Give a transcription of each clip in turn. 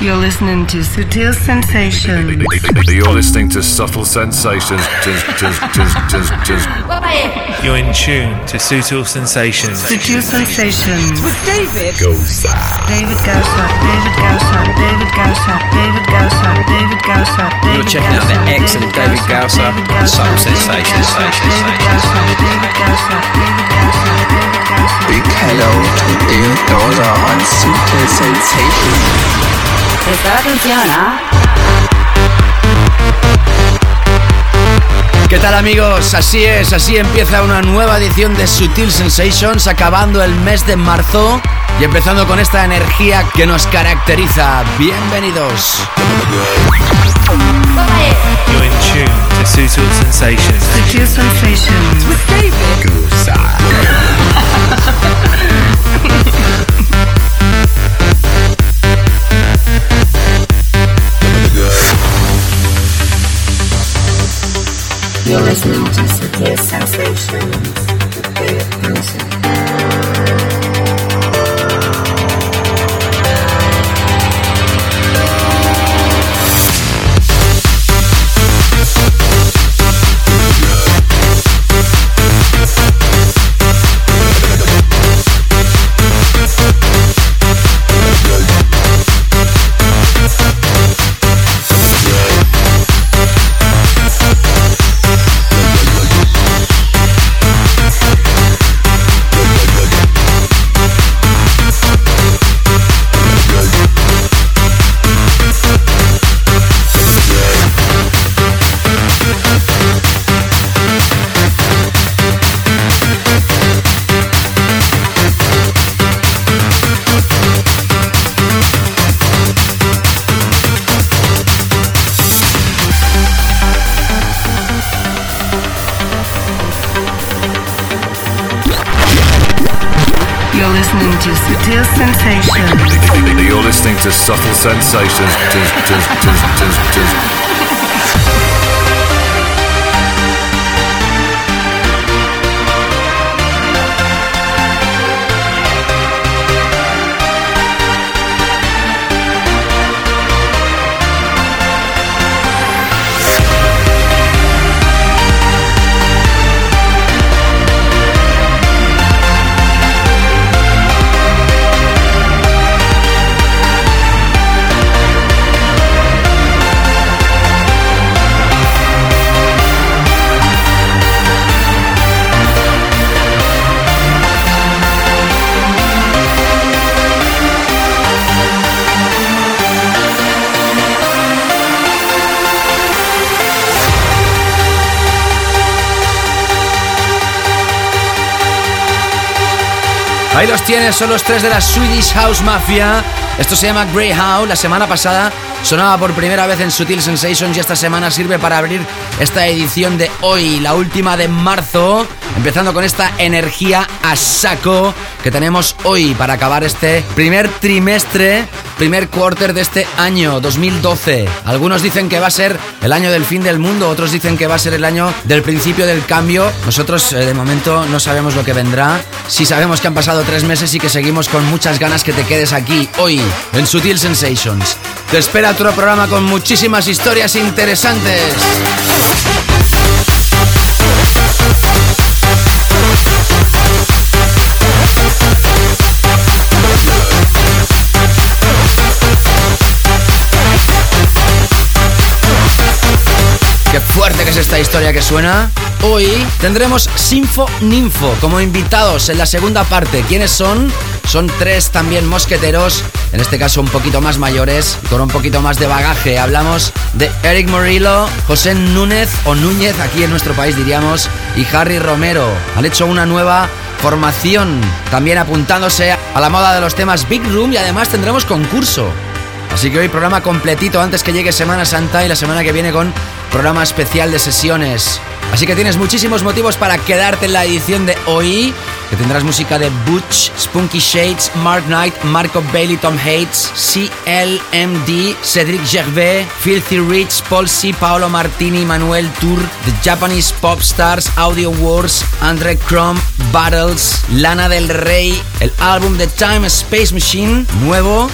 You're listening to Sutil Sensations. You're listening to Subtle Sensations. You're in tune to Sutil Sensations. Sutil Sensations. With David Goza. David Gausa. David Gausa. David Gausa. David Gausa. David Gausa. You're checking out the excellent David Gausa on Subtle Sensations. Big hello to David Gausa on Sutil Sensations. Presta atención, ¿ah? ¿Qué tal amigos? Así es, así empieza una nueva edición de Sutil Sensations, acabando el mes de marzo y empezando con esta energía que nos caracteriza. Bienvenidos. You're in tune to Sutil Sensations. Sutil Sensations. with David You're listening to Sutil Sensations. To Subtle Sensations. Los tienes, son los tres de la Swedish House Mafia. Esto se llama Greyhound. La semana pasada sonaba por primera vez en Sutil Sensations y esta semana sirve para abrir esta edición de hoy, la última de marzo. Empezando con esta energía a saco que tenemos hoy para acabar este primer trimestre, primer quarter de este año 2012. Algunos dicen que va a ser el año del fin del mundo, otros dicen que va a ser el año del principio del cambio. Nosotros eh, de momento no sabemos lo que vendrá. Sí sabemos que han pasado tres meses y que seguimos con muchas ganas que te quedes aquí hoy en Sutil Sensations. Te espera otro programa con muchísimas historias interesantes. Esta historia que suena. Hoy tendremos Sinfo Ninfo como invitados en la segunda parte. ¿Quiénes son? Son tres también mosqueteros, en este caso un poquito más mayores, con un poquito más de bagaje. Hablamos de Eric Morillo, José Núñez o Núñez, aquí en nuestro país diríamos, y Harry Romero. Han hecho una nueva formación, también apuntándose a la moda de los temas Big Room y además tendremos concurso. Así que hoy programa completito antes que llegue Semana Santa y la semana que viene con programa especial de sesiones. Así que tienes muchísimos motivos para quedarte en la edición de hoy, que tendrás música de Butch, Spunky Shades, Mark Knight, Marco Bailey, Tom Hates, CLMD, Cedric Gervais, Filthy Rich, Paul C, Paolo Martini, Manuel Tour, The Japanese Pop Stars, Audio Wars, Andre Crom, Battles, Lana del Rey, el álbum The Time Space Machine, nuevo,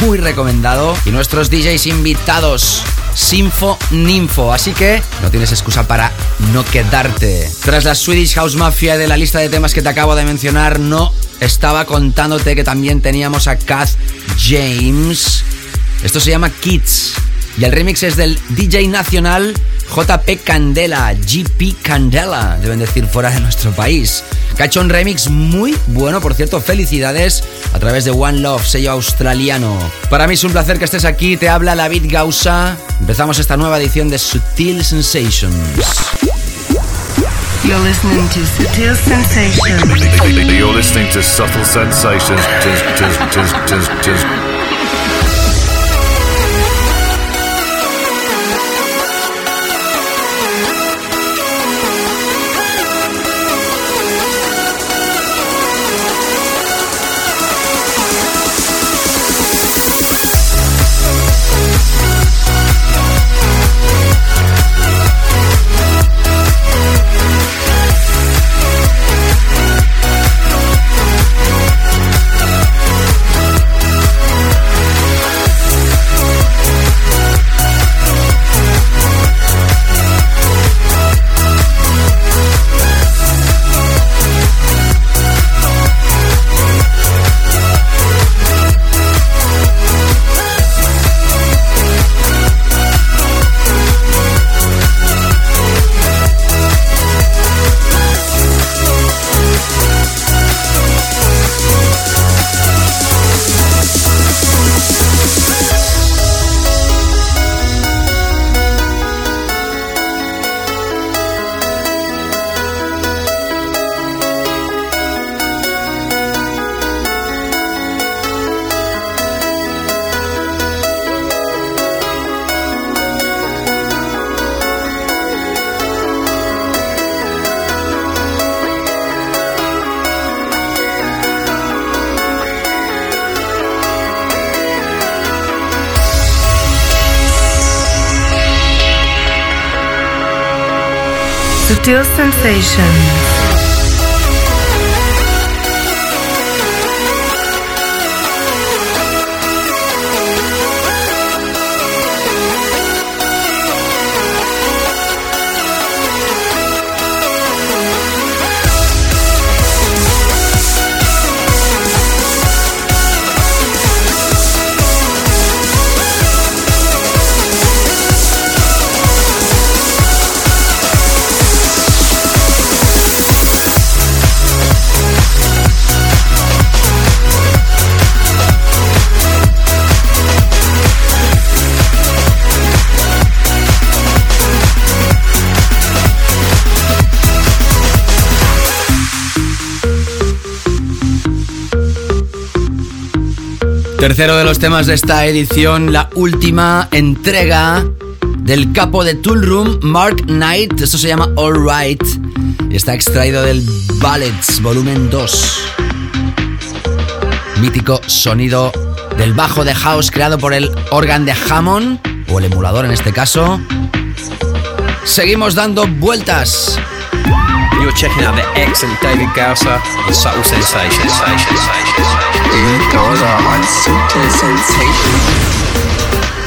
muy recomendado. Y nuestros DJs invitados, Sinfo Ninfo. Así que no tienes excusa para no quedarte. Tras la Swedish House Mafia de la lista de temas que te acabo de mencionar, no estaba contándote que también teníamos a Kath James. Esto se llama Kids. Y el remix es del DJ nacional JP Candela, GP Candela, deben decir fuera de nuestro país. Cachón remix muy bueno, por cierto, felicidades a través de One Love, sello australiano. Para mí es un placer que estés aquí, te habla David Gausa. Empezamos esta nueva edición de Sutil Sensations. You're listening to Sutil Sensations. You're listening to Subtle Sensations. Sutil Tercero de los temas de esta edición, la última entrega del capo de Tool Room, Mark Knight. Esto se llama All Right y está extraído del Ballets Volumen 2. Mítico sonido del bajo de house creado por el organ de Hammond, o el emulador en este caso. Seguimos dando vueltas. You're checking out the excellent David Gausser on Subtle Sensations. David Gausa on Sutil Sensations. You're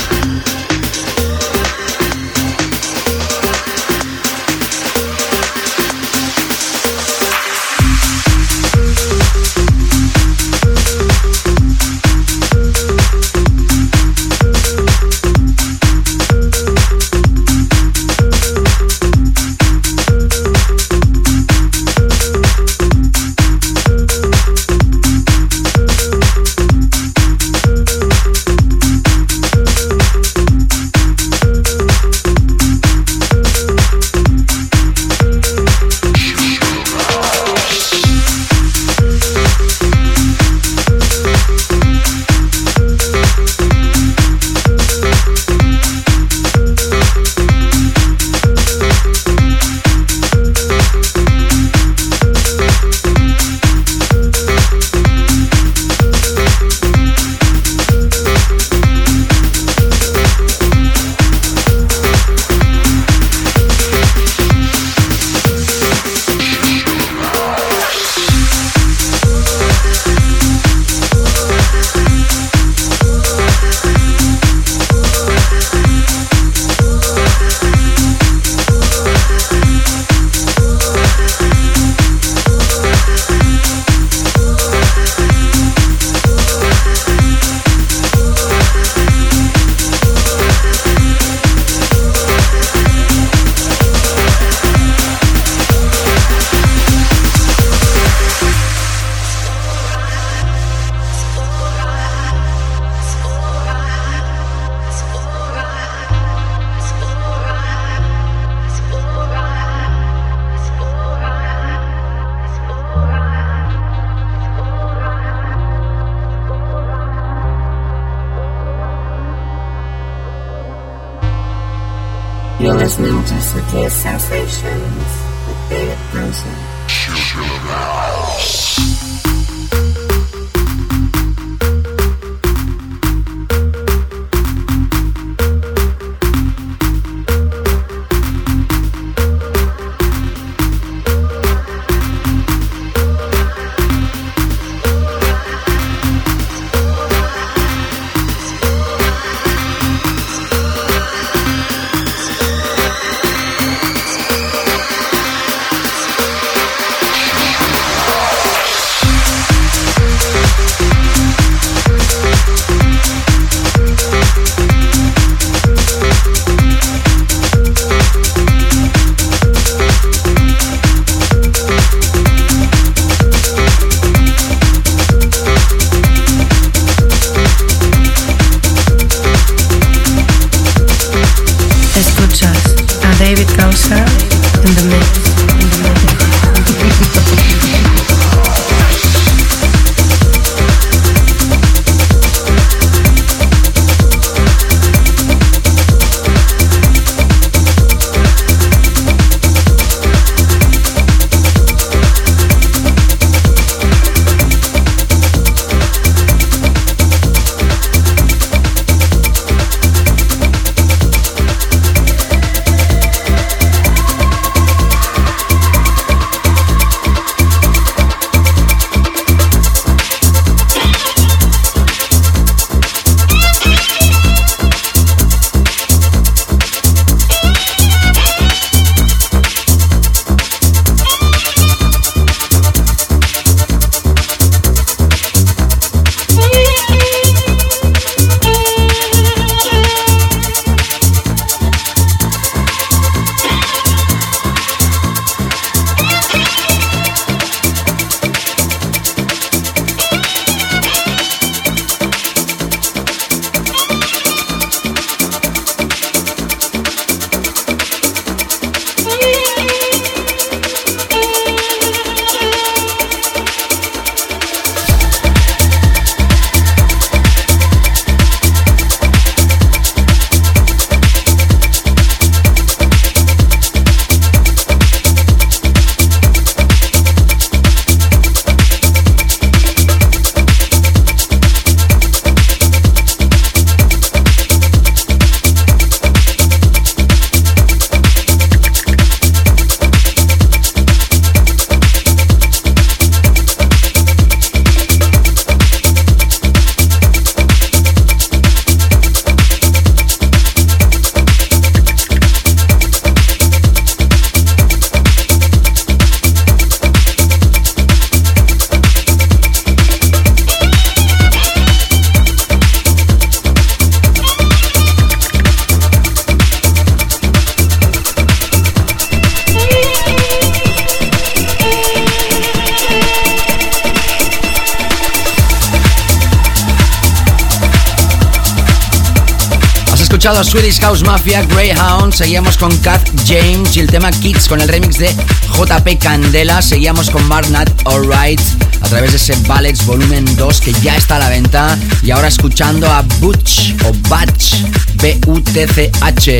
Swedish House Mafia, Greyhound, seguíamos con Kath James y el tema Kids con el remix de JP Candela, seguíamos con Marnat Alright a través de ese Ballets Volumen 2 que ya está a la venta y ahora escuchando a Butch o Batch, B-U-T-C-H.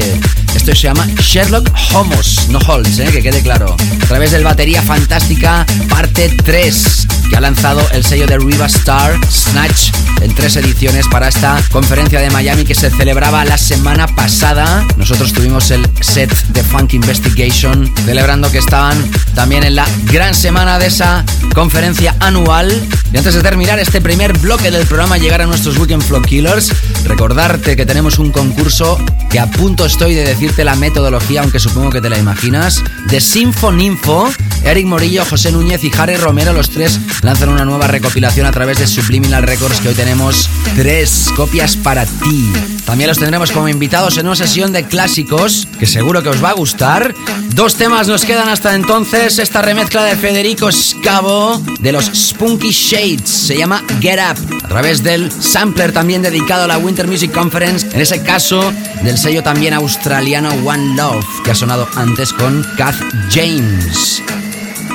Esto se llama Sherlock Homos, no Holmes, ¿eh? que quede claro. A través del Batería Fantástica, parte 3, que ha lanzado el sello de Riva Star, Snatch, en tres ediciones para esta conferencia de Miami que se celebraba la semana pasada. Nosotros tuvimos el set de Funk Investigation, celebrando que estaban también en la gran semana de esa conferencia anual. Y antes de terminar este primer bloque del programa, llegar a nuestros Weekend Flow Killers, recordarte que tenemos un concurso que a punto estoy de decirte la metodología, aunque supongo que te la imaginas, de Sinfoninfo. Eric Morillo, José Núñez y Harry Romero, los tres lanzan una nueva recopilación a través de Subliminal Records que hoy tenemos tres copias para ti. También los tendremos como invitados en una sesión de clásicos que seguro que os va a gustar. Dos temas nos quedan hasta entonces. Esta remezcla de Federico Scavo de los Spunky Shades se llama Get Up a través del sampler también dedicado a la Winter Music Conference. En ese caso, del sello también australiano One Love que ha sonado antes con Kath James.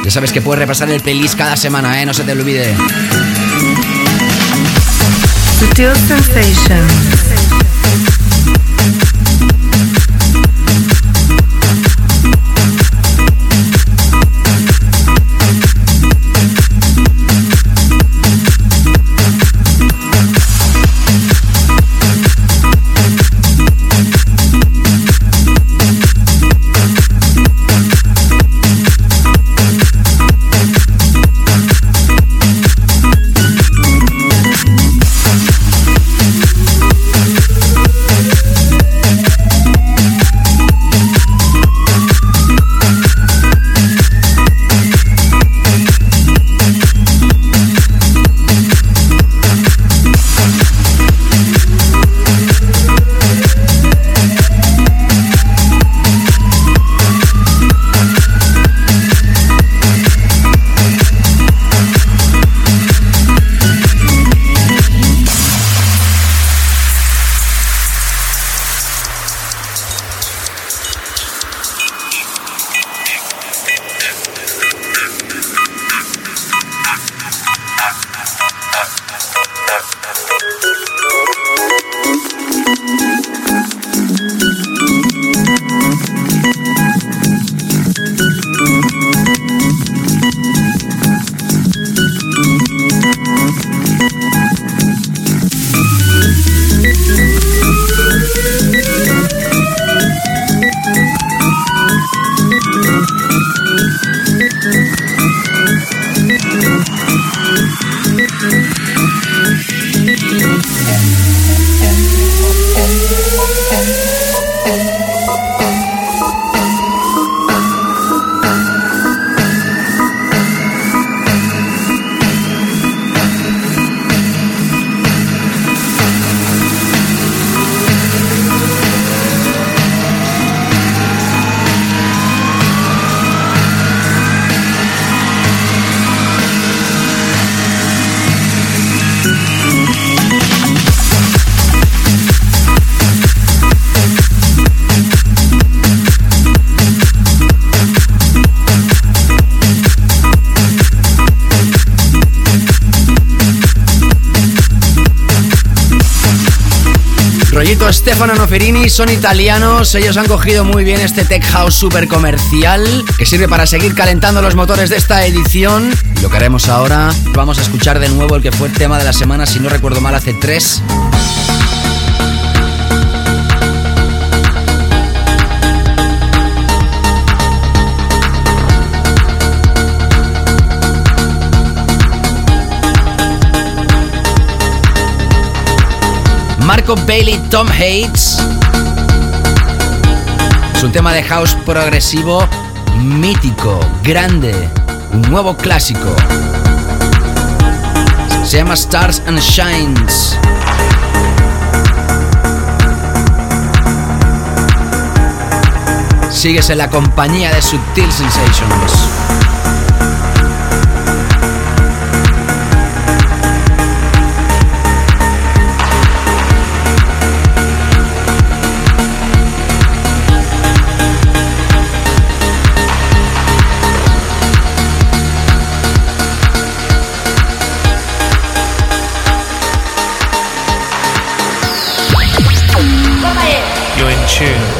Ya sabes que puedes repasar el playlist cada semana, ¿eh? No se te olvide. Stefano Noferini, son italianos, ellos han cogido muy bien este tech house super comercial que sirve para seguir calentando los motores de esta edición. Lo que haremos ahora, vamos a escuchar de nuevo el que fue el tema de la semana, si no recuerdo mal, hace tres. Marco Bailey, Tom Hates. Es un tema de house progresivo mítico, grande, un nuevo clásico. Se llama Stars and Shines. Sigues en la compañía de Subtil Sensations.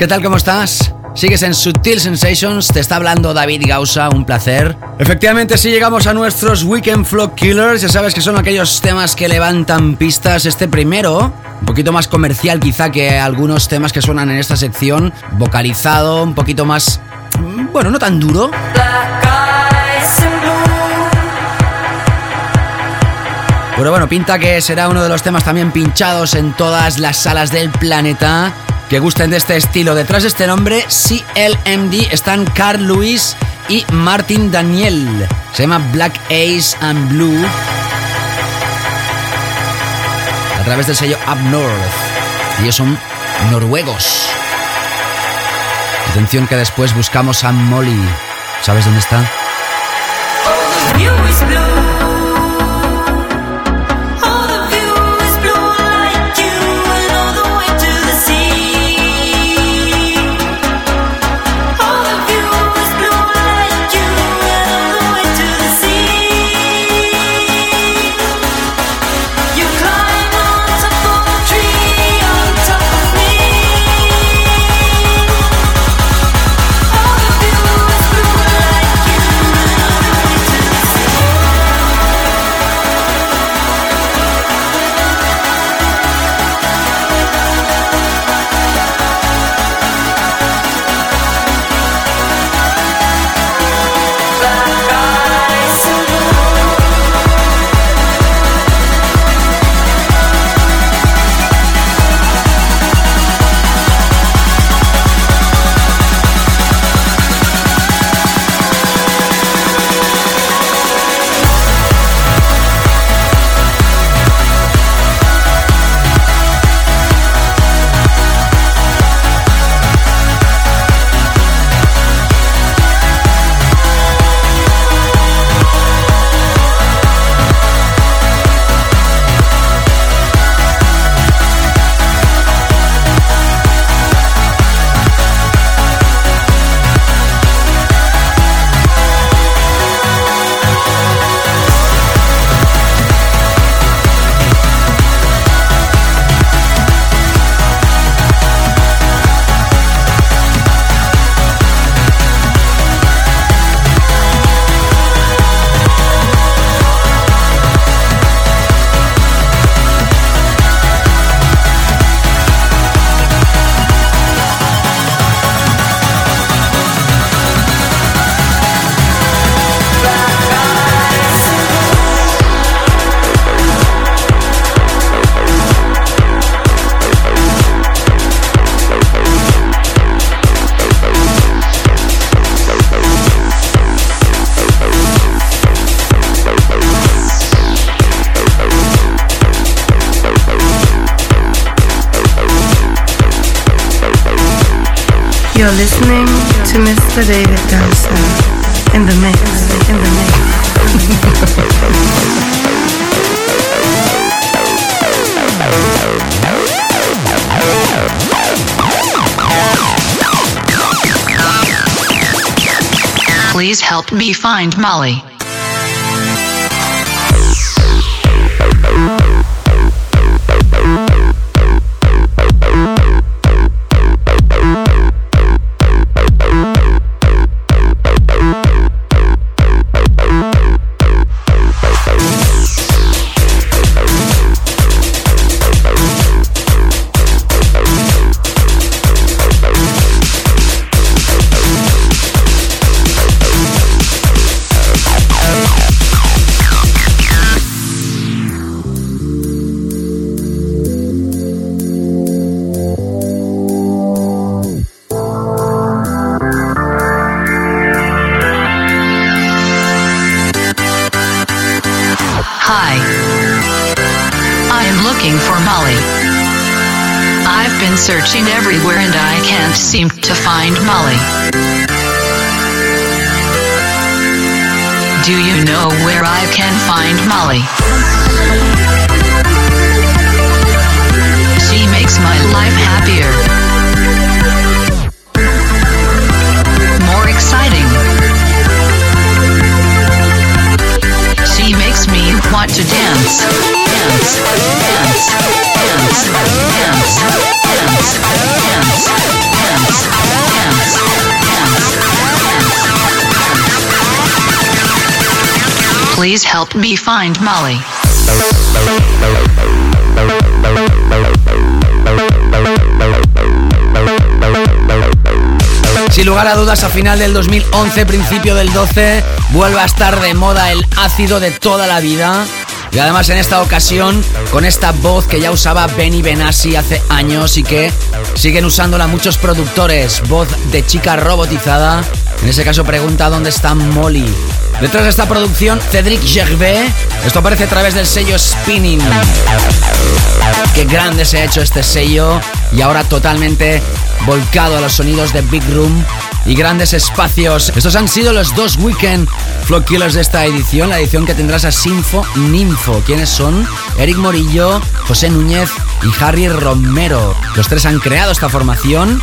¿Qué tal, cómo estás? Sigues en Sutil Sensations, te está hablando David Gausa, un placer. Efectivamente, si llegamos a nuestros Weekend Flow Killers, ya sabes que son aquellos temas que levantan pistas. Este primero, un poquito más comercial quizá que algunos temas que suenan en esta sección, vocalizado, un poquito más, mm, bueno, no tan duro. Pero bueno, pinta que será uno de los temas también pinchados en todas las salas del planeta que gusten de este estilo. Detrás de este nombre, CLMD, están Carl Lewis y Martin Daniel. Se llama Black Ace and Blue. A través del sello Up North. Ellos son noruegos. Atención que después buscamos a Molly. ¿Sabes dónde está? Be Find Molly. Searching everywhere and I can't seem to find Molly. Do you know where I can find Molly? She makes my life happier. More exciting. She makes me want to dance, dance, dance, dance, dance, Please help me find Molly. Sin lugar a dudas, a final del 2011, principio del 12, vuelve a estar de moda el ácido de toda la vida. Y además en esta ocasión, con esta voz que ya usaba Benny Benassi hace años y que siguen usándola muchos productores, voz de chica robotizada. En ese caso pregunta dónde está Molly. Detrás de esta producción, Cedric Gervais. Esto aparece a través del sello Spinning. Qué grande se ha hecho este sello y ahora totalmente volcado a los sonidos de Big Room y grandes espacios. Estos han sido los dos weekend Flow Killers de esta edición, la edición que tendrás a Sinfo Ninfo. ¿Quiénes son? Eric Morillo, José Núñez y Harry Romero. Los tres han creado esta formación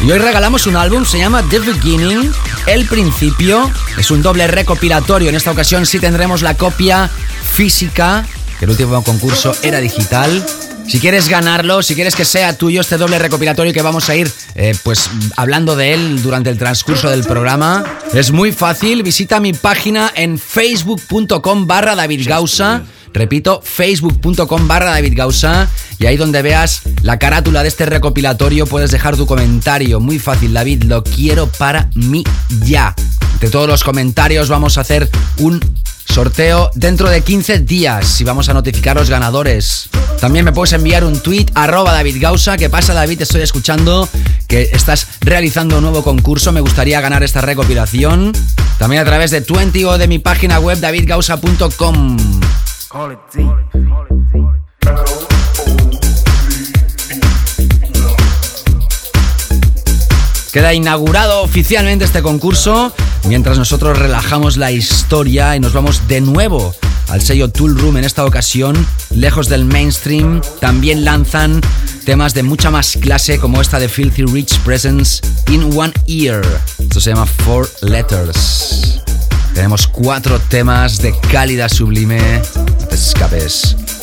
y hoy regalamos un álbum, se llama The Beginning, El Principio. Es un doble recopilatorio, en esta ocasión sí tendremos la copia física, que el último concurso era digital. Si quieres ganarlo, si quieres que sea tuyo este doble recopilatorio que vamos a ir eh, pues hablando de él durante el transcurso del programa, es muy fácil. Visita mi página en facebook.com barra David Gausa. Repito, facebook.com barra David Gausa. Y ahí donde veas la carátula de este recopilatorio puedes dejar tu comentario. Muy fácil, David, lo quiero para mí ya. De todos los comentarios vamos a hacer un sorteo dentro de 15 días y vamos a notificar los ganadores. También me puedes enviar un tweet arroba David Gausa. ¿Qué pasa David? Estoy escuchando que estás realizando un nuevo concurso. Me gustaría ganar esta recopilación. También a través de 20 o de mi página web davidgausa.com. Queda inaugurado oficialmente este concurso mientras nosotros relajamos la historia y nos vamos de nuevo al sello Tool Room en esta ocasión, lejos del mainstream, también lanzan temas de mucha más clase como esta de Filthy Rich Presence in One Ear. Esto se llama Four Letters. Tenemos cuatro temas de cálida sublime. No te.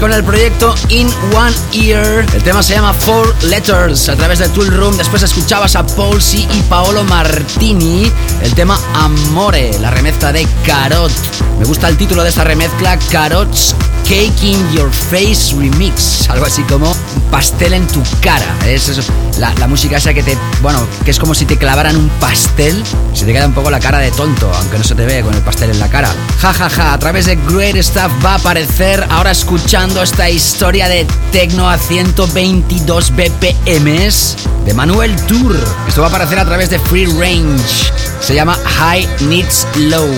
Con el proyecto In One Ear. El tema se llama Four Letters a través de Tool Room. Después escuchabas a Paul C. y Paolo Martini. El tema Amore, la remezcla de Carot. Me gusta el título de esta remezcla, Carot's Cake in Your Face Remix. Algo así como pastel en tu cara. Es eso, la, la música esa que te. Bueno, que es como si te clavaran un pastel. Se te queda un poco la cara de tonto, aunque no se te ve con el pastel en la cara. Ja, ja, ja. A través de Great Stuff va a aparecer ahora escuchando esta historia de Tecno a 122 BPMs de Manuel Tour. Esto va a aparecer a través de Free Range. Se llama High Needs Low.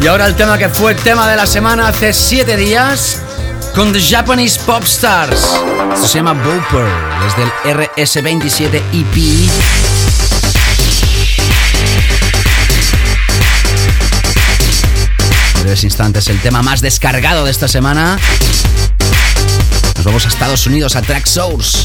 Y ahora el tema que fue tema de la semana hace 7 días con The Japanese Pop Stars. Esto se llama Boper, desde el RS27 EP. Breves instantes, el tema más descargado de esta semana. Nos vamos a Estados Unidos, a Track Source.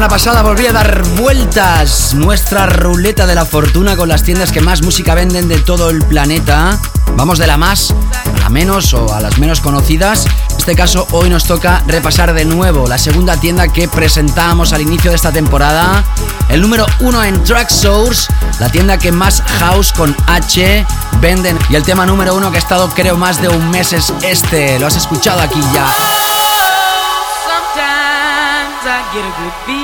Semana pasada volví a dar vueltas nuestra ruleta de la fortuna con las tiendas que más música venden de todo el planeta. Vamos de la más a la menos o a las menos conocidas, este caso, hoy nos toca repasar de nuevo la segunda tienda que presentábamos al inicio de esta temporada. El número uno en Track Source, la tienda que más house con H venden. Y el tema número uno que ha estado, creo, más de un mes es este. Lo has escuchado aquí ya. Get a good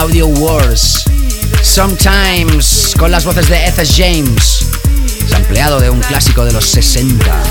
Audio Wars. Sometimes, con las voces de Ethan James. Sampleado de un clásico de los 60.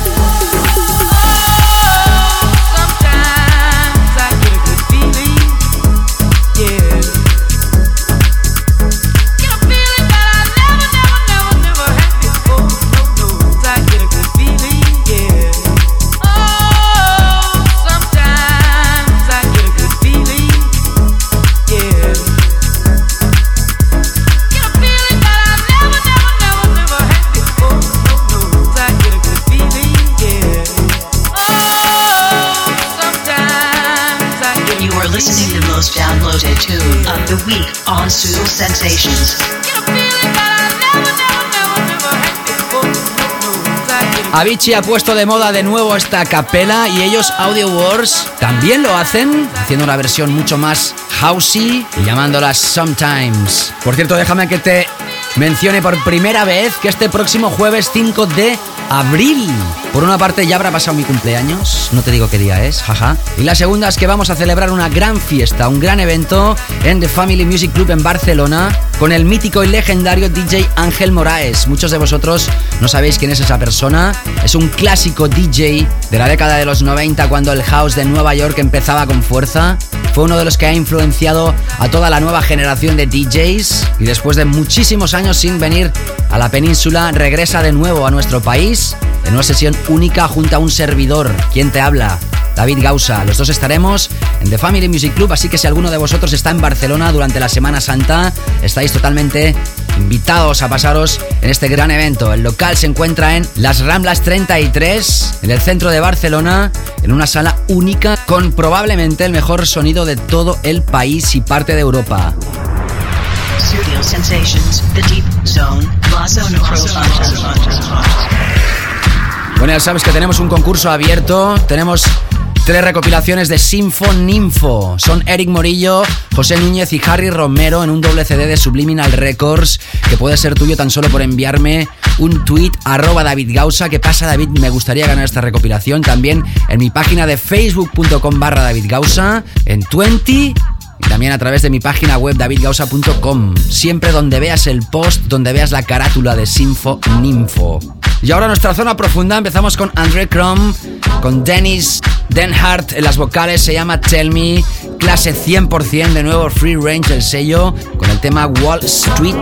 Avicii ha puesto de moda de nuevo esta capela y ellos, Audio Wars, también lo hacen, haciendo una versión mucho más housey y llamándola Sometimes. Por cierto, déjame que te mencione por primera vez que este próximo jueves 5 de abril, por una parte ya habrá pasado mi cumpleaños, no te digo qué día es, jaja. Y la segunda es que vamos a celebrar una gran fiesta, un gran evento en The Family Music Club en Barcelona con el mítico y legendario DJ Ángel Moraes. Muchos de vosotros no sabéis quién es esa persona. Es un clásico DJ de la década de los 90 cuando el house de Nueva York empezaba con fuerza. Fue uno de los que ha influenciado a toda la nueva generación de DJs y después de muchísimos años sin venir a la península regresa de nuevo a nuestro país en una sesión única junto a un servidor. ¿Quién te habla? David Gausa. Los dos estaremos en The Family Music Club, así que si alguno de vosotros está en Barcelona durante la Semana Santa, estáis totalmente invitados a pasaros en este gran evento. El local se encuentra en Las Ramblas 33, en el centro de Barcelona, en una sala única con probablemente el mejor sonido de todo el país y parte de Europa. Bueno, ya sabes que tenemos un concurso abierto. Tenemos tres recopilaciones de Sinfo Ninfo. Son Eric Morillo, José Núñez y Harry Romero en un doble CD de Subliminal Records que puede ser tuyo tan solo por enviarme un tweet arroba David Gausa. ¿Qué pasa David? Me gustaría ganar esta recopilación también en mi página de facebook.com barra David Gausa, en 20 y también a través de mi página web davidgausa.com. Siempre donde veas el post, donde veas la carátula de Sinfo Ninfo. Y ahora nuestra zona profunda empezamos con André Crom, con Dennis Denhart en las vocales, se llama Tell Me, clase 100% de nuevo Free Range el sello, con el tema Wall Street.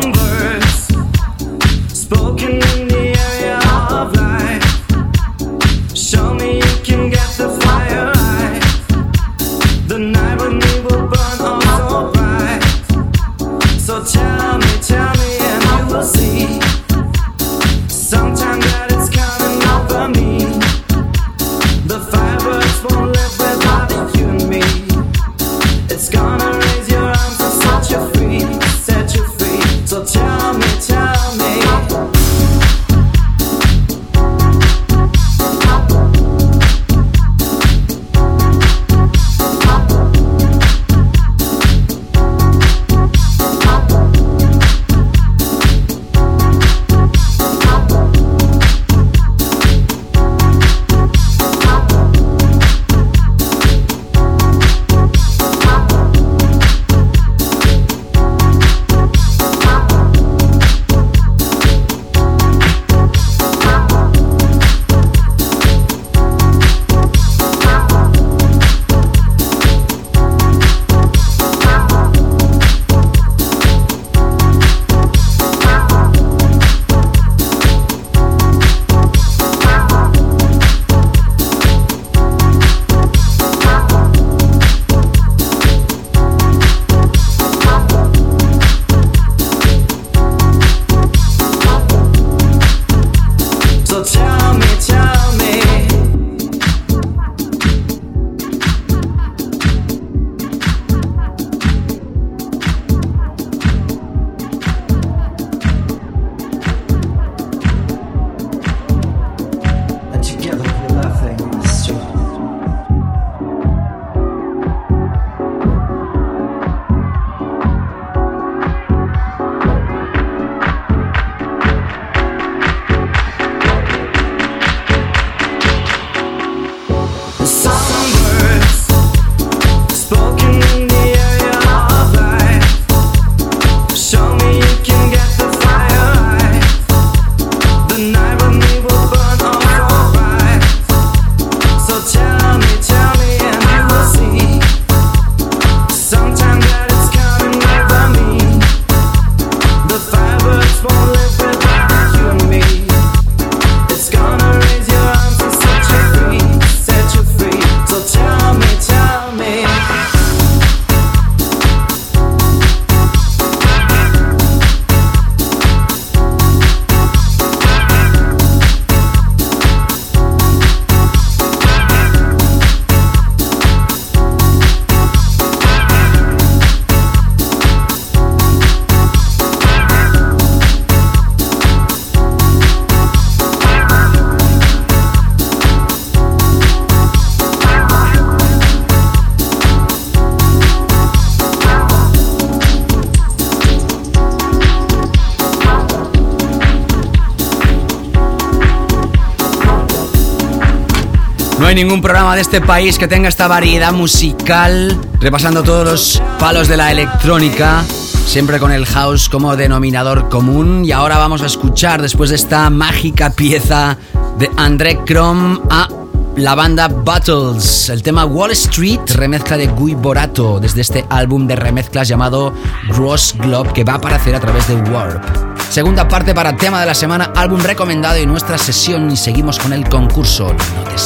De este país que tenga esta variedad musical, repasando todos los palos de la electrónica, siempre con el house como denominador común. Y ahora vamos a escuchar, después de esta mágica pieza de André Crom, a la banda Battles, el tema Wall Street, remezcla de Guy Borato, desde este álbum de remezclas llamado Gross Globe, que va a aparecer a través de Warp. Segunda parte para tema de la semana, álbum recomendado y nuestra sesión. Y seguimos con el concurso. No te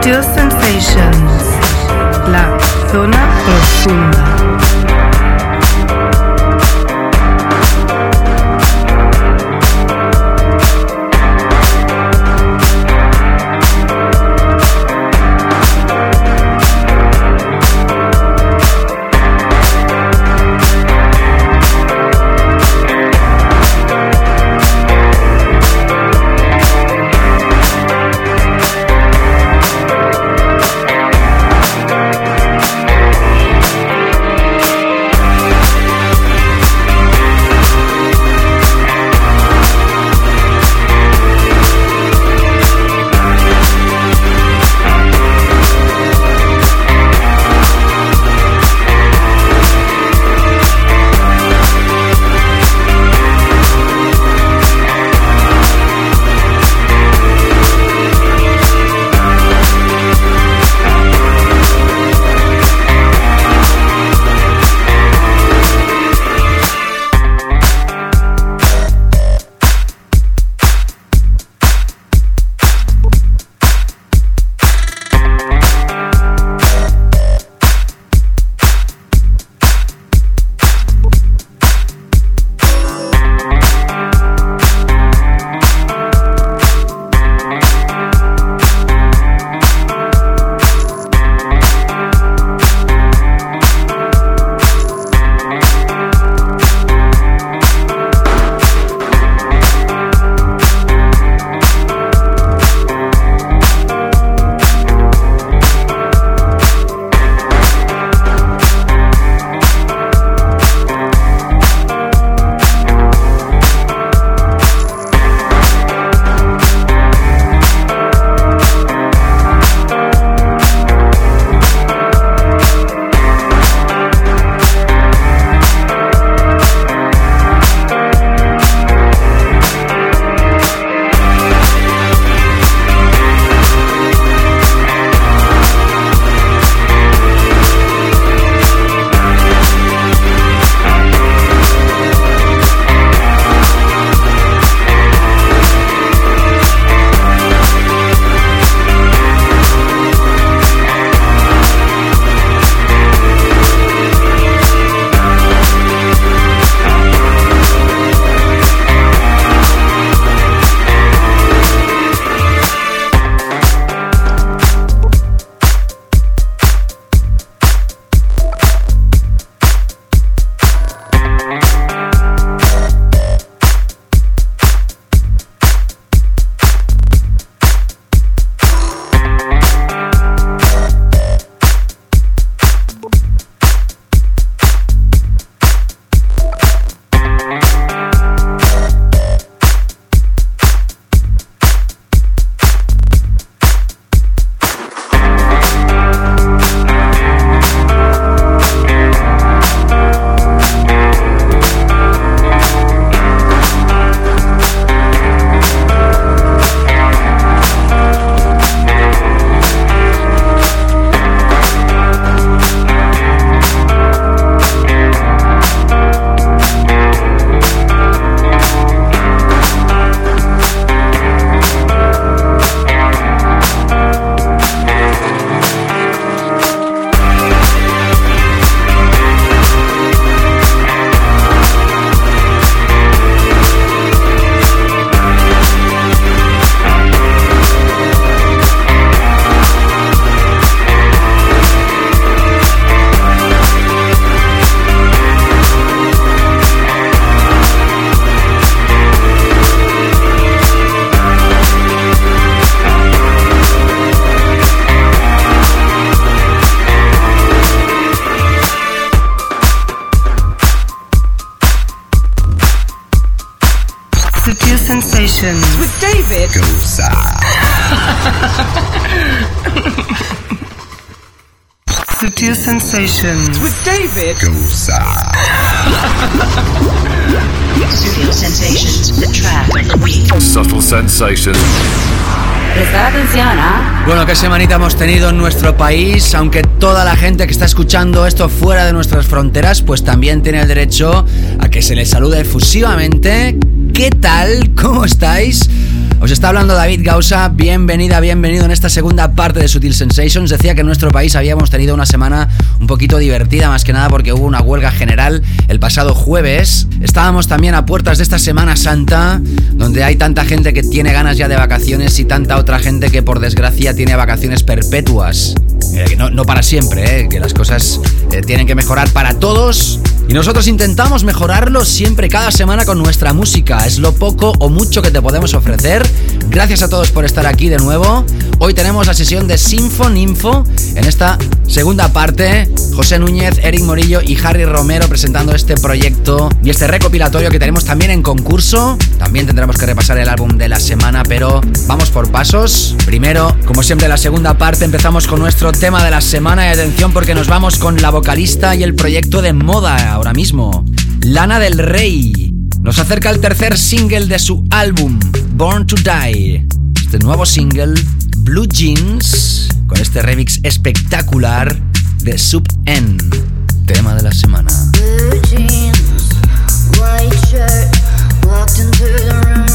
Sutil Sensations, la zona profunda. Sutil sensations with David Gosa. Studio Sensations, the track of the week. Subtle Sensations. Prestar atención, ¿ah? Bueno, qué semanita hemos tenido en nuestro país, aunque toda la gente que está escuchando esto fuera de nuestras fronteras, pues también tiene el derecho a que se les salude efusivamente. ¿Qué tal? ¿Cómo estáis? Os está hablando David Gausa, bienvenida, bienvenido en esta segunda parte de Sutil Sensations. Decía que en nuestro país habíamos tenido una semana un poquito divertida, más que nada porque hubo una huelga general el pasado jueves. Estábamos también a puertas de esta Semana Santa, donde hay tanta gente que tiene ganas ya de vacaciones y tanta otra gente que por desgracia tiene vacaciones perpetuas. Eh, no, para siempre, eh, que las cosas eh, tienen que mejorar para todos. Y nosotros intentamos mejorarlo siempre, cada semana con nuestra música. Es lo poco o mucho que te podemos ofrecer. Gracias a todos por estar aquí de nuevo. Hoy tenemos la sesión de Sinfon Info. En esta segunda parte, José Núñez, Eric Morillo y Harry Romero presentando este proyecto y este recopilatorio que tenemos también en concurso. También tendremos que repasar el álbum de la semana, pero vamos por pasos. Primero, como siempre, la segunda parte empezamos con nuestro tema de la semana y atención porque nos vamos con la vocalista y el proyecto de moda ahora mismo. Lana del Rey. Nos acerca el tercer single de su álbum, Born to Die. Este nuevo single, Blue Jeans, con este remix espectacular de Sub N. Tema de la semana. Blue jeans, white shirt, walked into the room,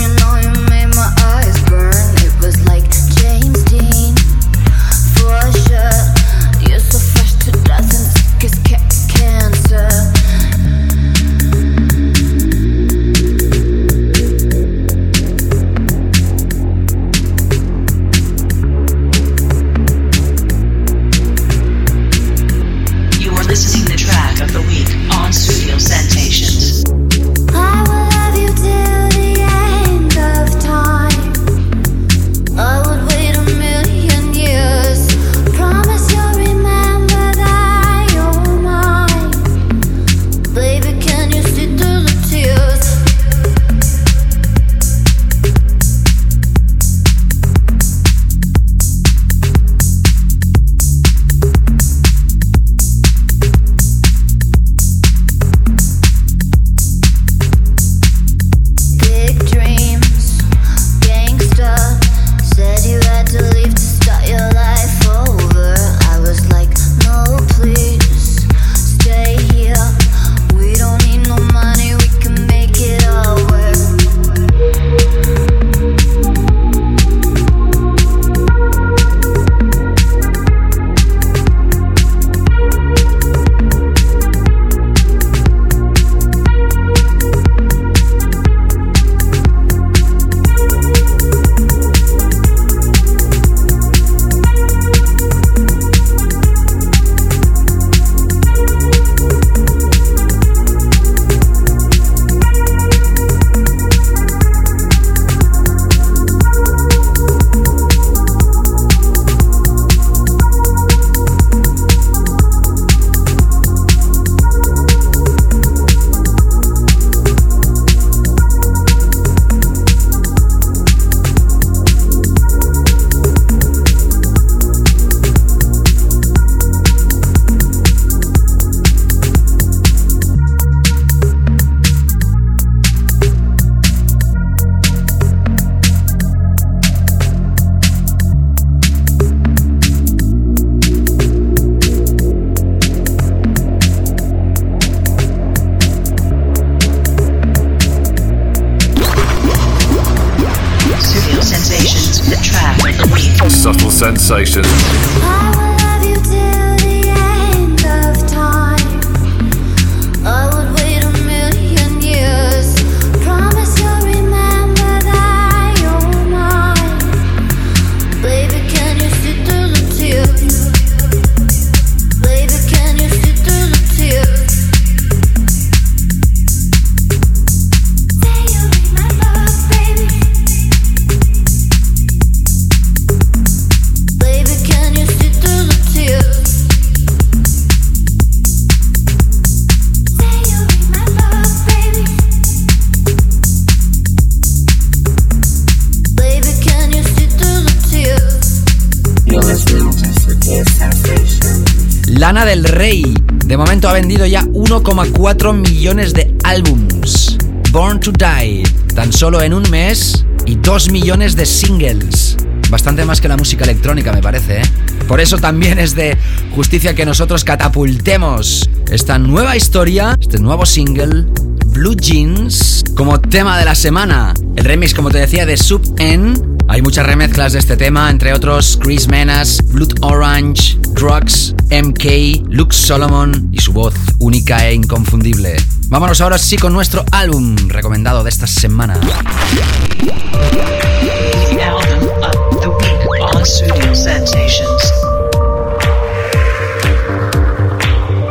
1,4 millones de álbums. Born to Die, tan solo en un mes, y 2 millones de singles. Bastante más que la música electrónica, me parece, ¿eh? Por eso también es de justicia que nosotros catapultemos esta nueva historia, este nuevo single, Blue Jeans, como tema de la semana. El remix, como te decía, de Sub N. Hay muchas remezclas de este tema, entre otros Chris Menas, Blood Orange, Drugs, MK, Luke Solomon y su voz única e inconfundible. Vámonos ahora sí con nuestro álbum recomendado de esta semana.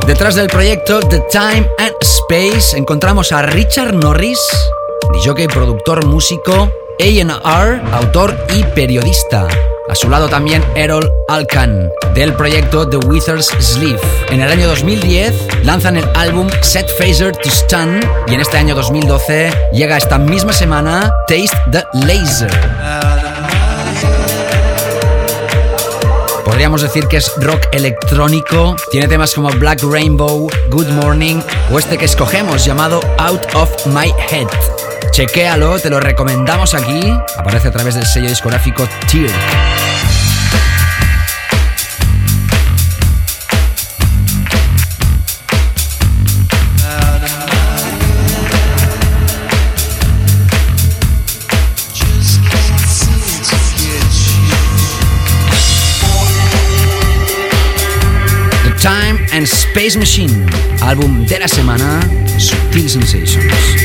Detrás del proyecto The Time and Space encontramos a Richard Norris, DJ, productor, músico, A&R, autor y periodista. A su lado también Errol Alkan, del proyecto The Wither's Sleeve. En el año 2010 lanzan el álbum Set Phaser to Stun y en este año 2012 llega esta misma semana Taste the Laser. Podríamos decir que es rock electrónico. Tiene temas como Black Rainbow, Good Morning o este que escogemos llamado Out of My Head. Chequéalo, te lo recomendamos aquí. Aparece a través del sello discográfico Tear. And Space Machine, álbum de la semana, Subtil Sensations.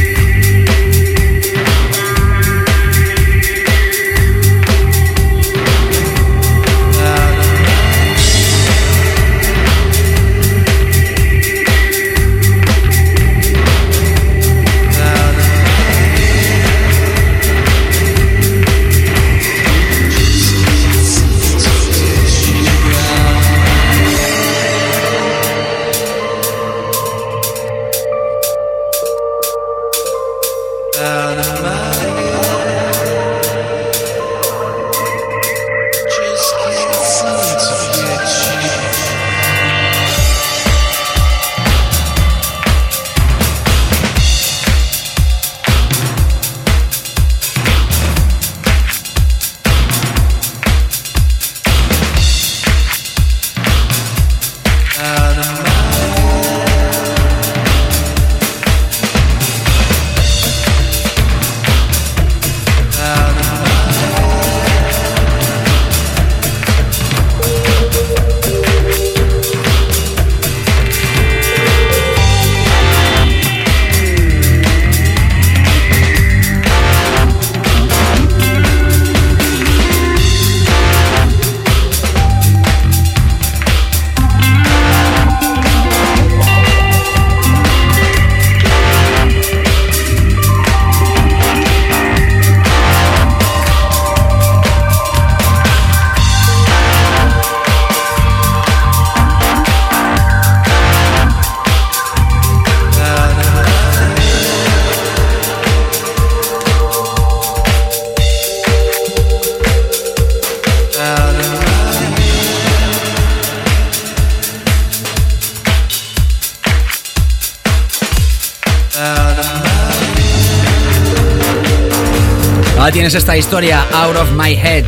Tienes esta historia, Out of My Head.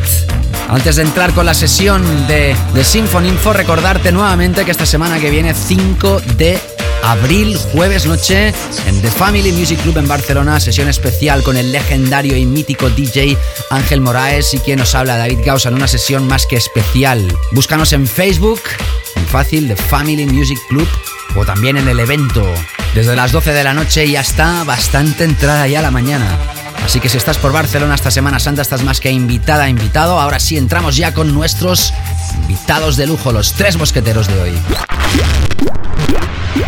Antes de entrar con la sesión de, de Symphony Info, recordarte nuevamente que esta semana que viene, 5 de abril, jueves noche, en The Family Music Club en Barcelona, sesión especial con el legendario y mítico DJ Ángel Moraes y quien nos habla, David Gausa, en una sesión más que especial. Búscanos en Facebook, en fácil, The Family Music Club, o también en el evento, desde las 12 de la noche y hasta bastante entrada ya la mañana. Así que si estás por Barcelona esta Semana Santa, estás más que invitada, invitado. Ahora sí, entramos ya con nuestros invitados de lujo, los tres mosqueteros de hoy.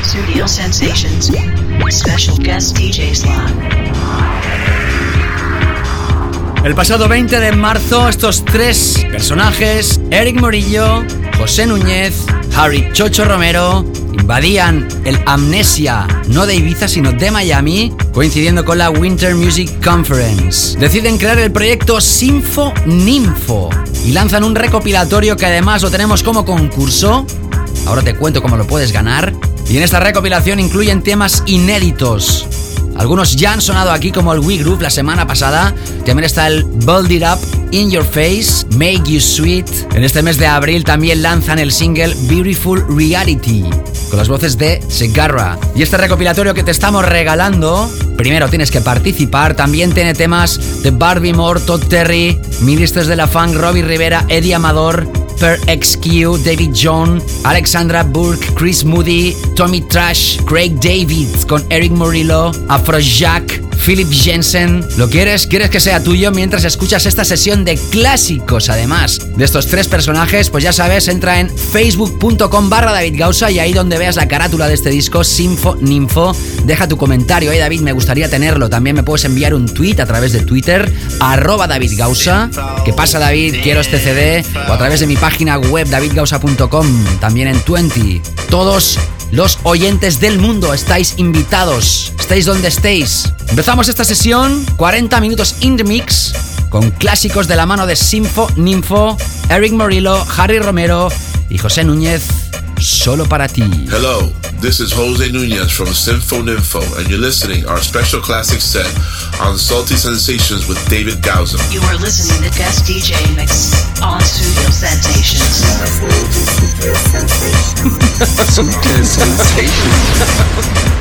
Studio Sensations. Special guest DJ slot. El pasado 20 de marzo, estos tres personajes, Eric Morillo, José Núñez, Harry Chocho Romero, invadían el Amnesia, no de Ibiza, sino de Miami, coincidiendo con la Winter Music Conference. Deciden crear el proyecto Sinfo Ninfo y lanzan un recopilatorio que además lo tenemos como concurso Ahora te cuento cómo lo puedes ganar. Y en esta recopilación incluyen temas inéditos. Algunos ya han sonado aquí como el We Group la semana pasada. También está el Bold It Up, In Your Face, Make You Sweet. En este mes de abril también lanzan el single Beautiful Reality con las voces de Segarra. Y este recopilatorio que te estamos regalando, primero tienes que participar. También tiene temas de Barbie Moore, Todd Terry, Ministros de la Funk, Robbie Rivera, Eddie Amador, Per XQ, David John, Alexandra Burke, Chris Moody, Tommy Trash, Craig David con Eric Murillo, Afrojack, Philip Jensen. ¿Lo quieres? ¿Quieres que sea tuyo mientras escuchas esta sesión de clásicos? Además de estos tres personajes, pues ya sabes, entra en facebook.com barra David Gausa y ahí donde veas la carátula de este disco, Sinfo Ninfo, deja tu comentario. Hey David, me gustaría tenerlo. También me puedes enviar un tweet a través de Twitter, arroba David Gausa. ¿Qué pasa David? Quiero este CD. O a través de mi página web davidgausa.com, también en 20. Todos los oyentes del mundo estáis invitados. Estéis donde estéis. Empezamos esta sesión, 40 minutos in the mix, con clásicos de la mano de Sinfo, Ninfo, Eric Morillo, Harry Romero y José Núñez, solo para ti. Hello, this is Jose Nunez from Symphoninfo, and you're listening our special classic set on Salty Sensations with David Gausa. You are listening to guest DJ mix on Studio Sensations. Sutil Sensations.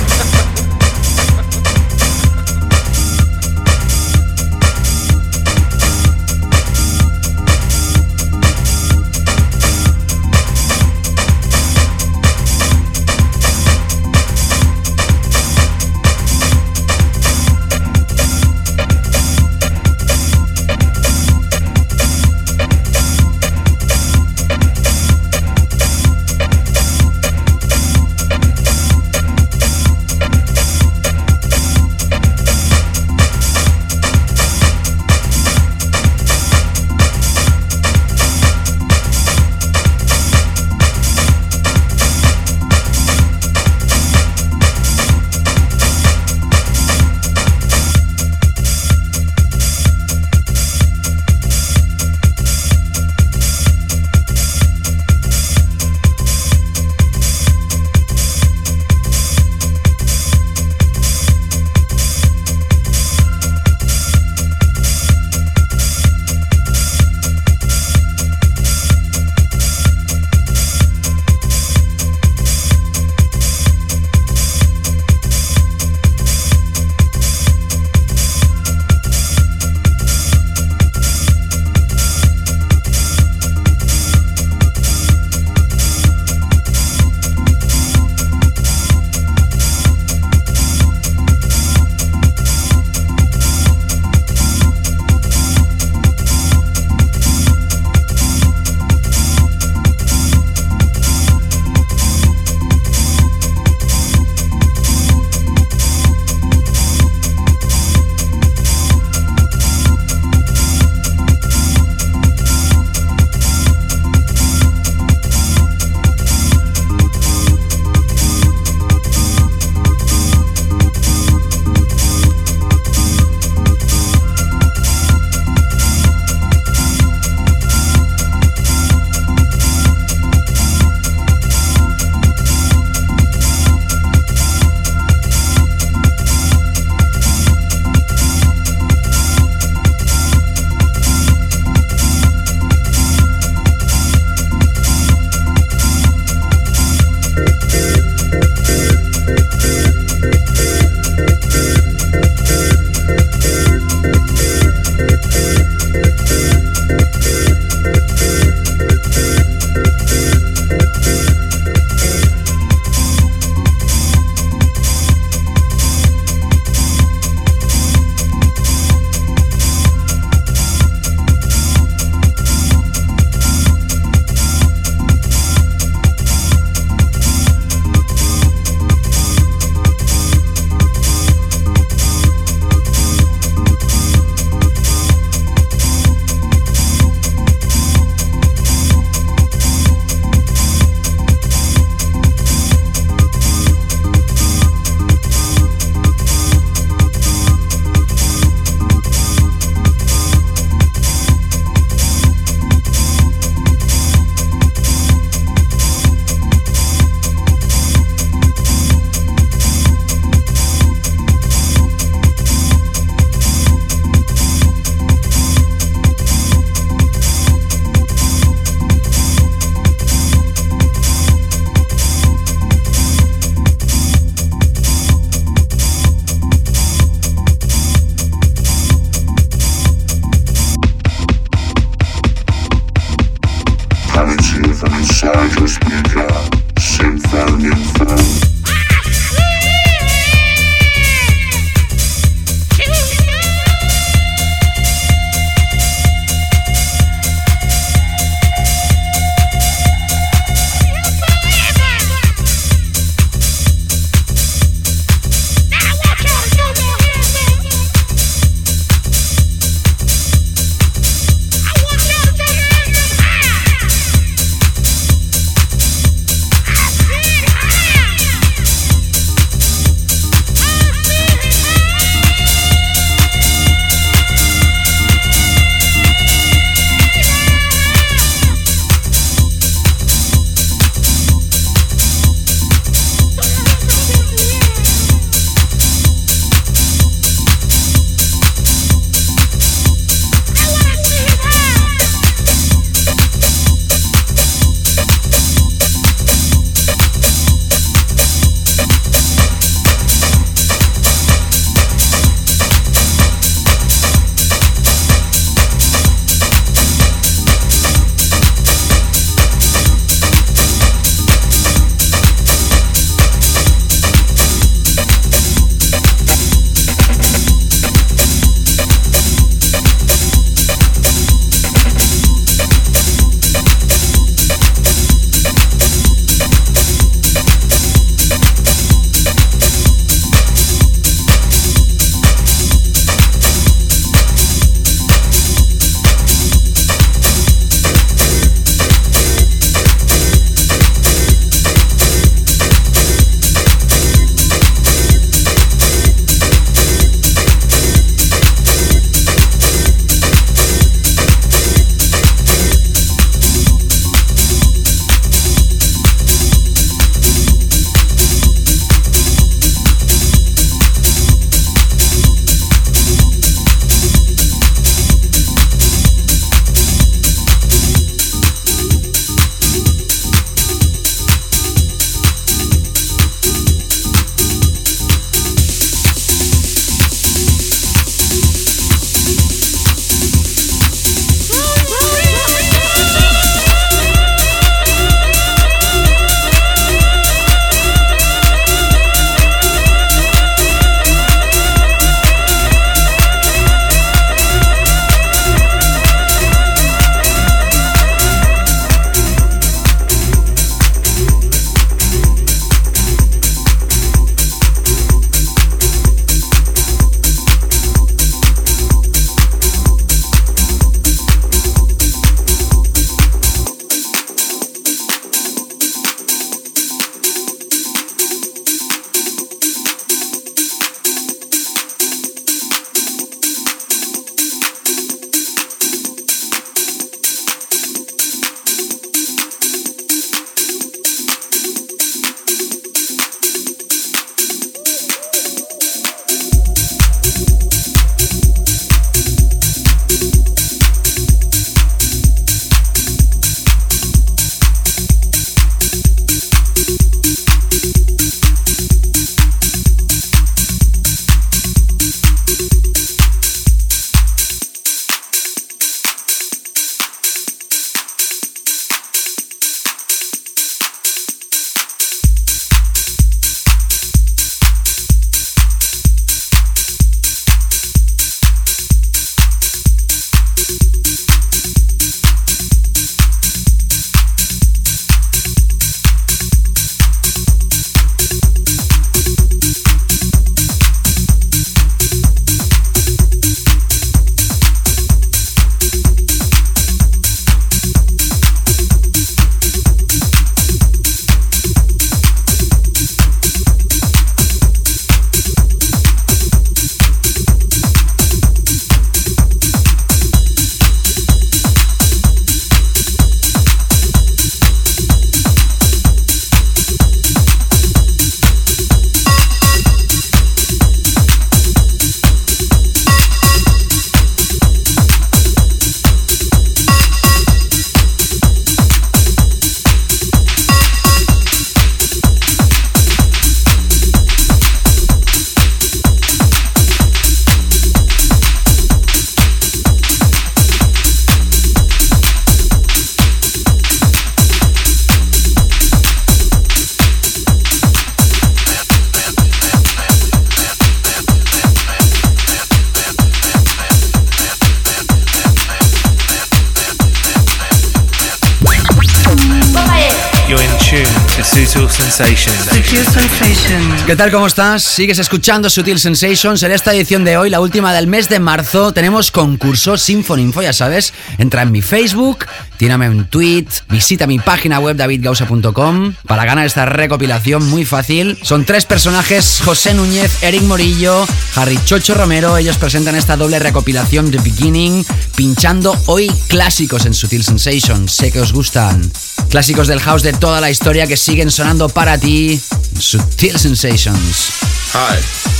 ¿Qué tal? ¿Cómo estás? Sigues escuchando Sutil Sensations. En esta edición de hoy, la última del mes de marzo, tenemos concurso Symphony Info, ya sabes. Entra en mi Facebook, tírame un tweet, visita mi página web davidgausa.com para ganar esta recopilación muy fácil. Son tres personajes, José Núñez, Eric Morillo, Harry Chocho Romero. Ellos presentan esta doble recopilación The Beginning, pinchando hoy clásicos en Sutil Sensations. Sé que os gustan. Clásicos del house de toda la historia que siguen sonando para ti. Sutil Sensations. Hi,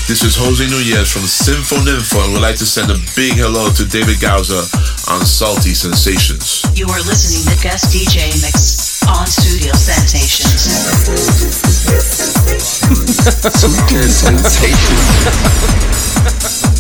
this is Jose Nunez from Symphoninfo and would like to send a big hello to David Gauza on Salty Sensations. You are listening to guest DJ mix on Studio Sensations. Sutil Sensations.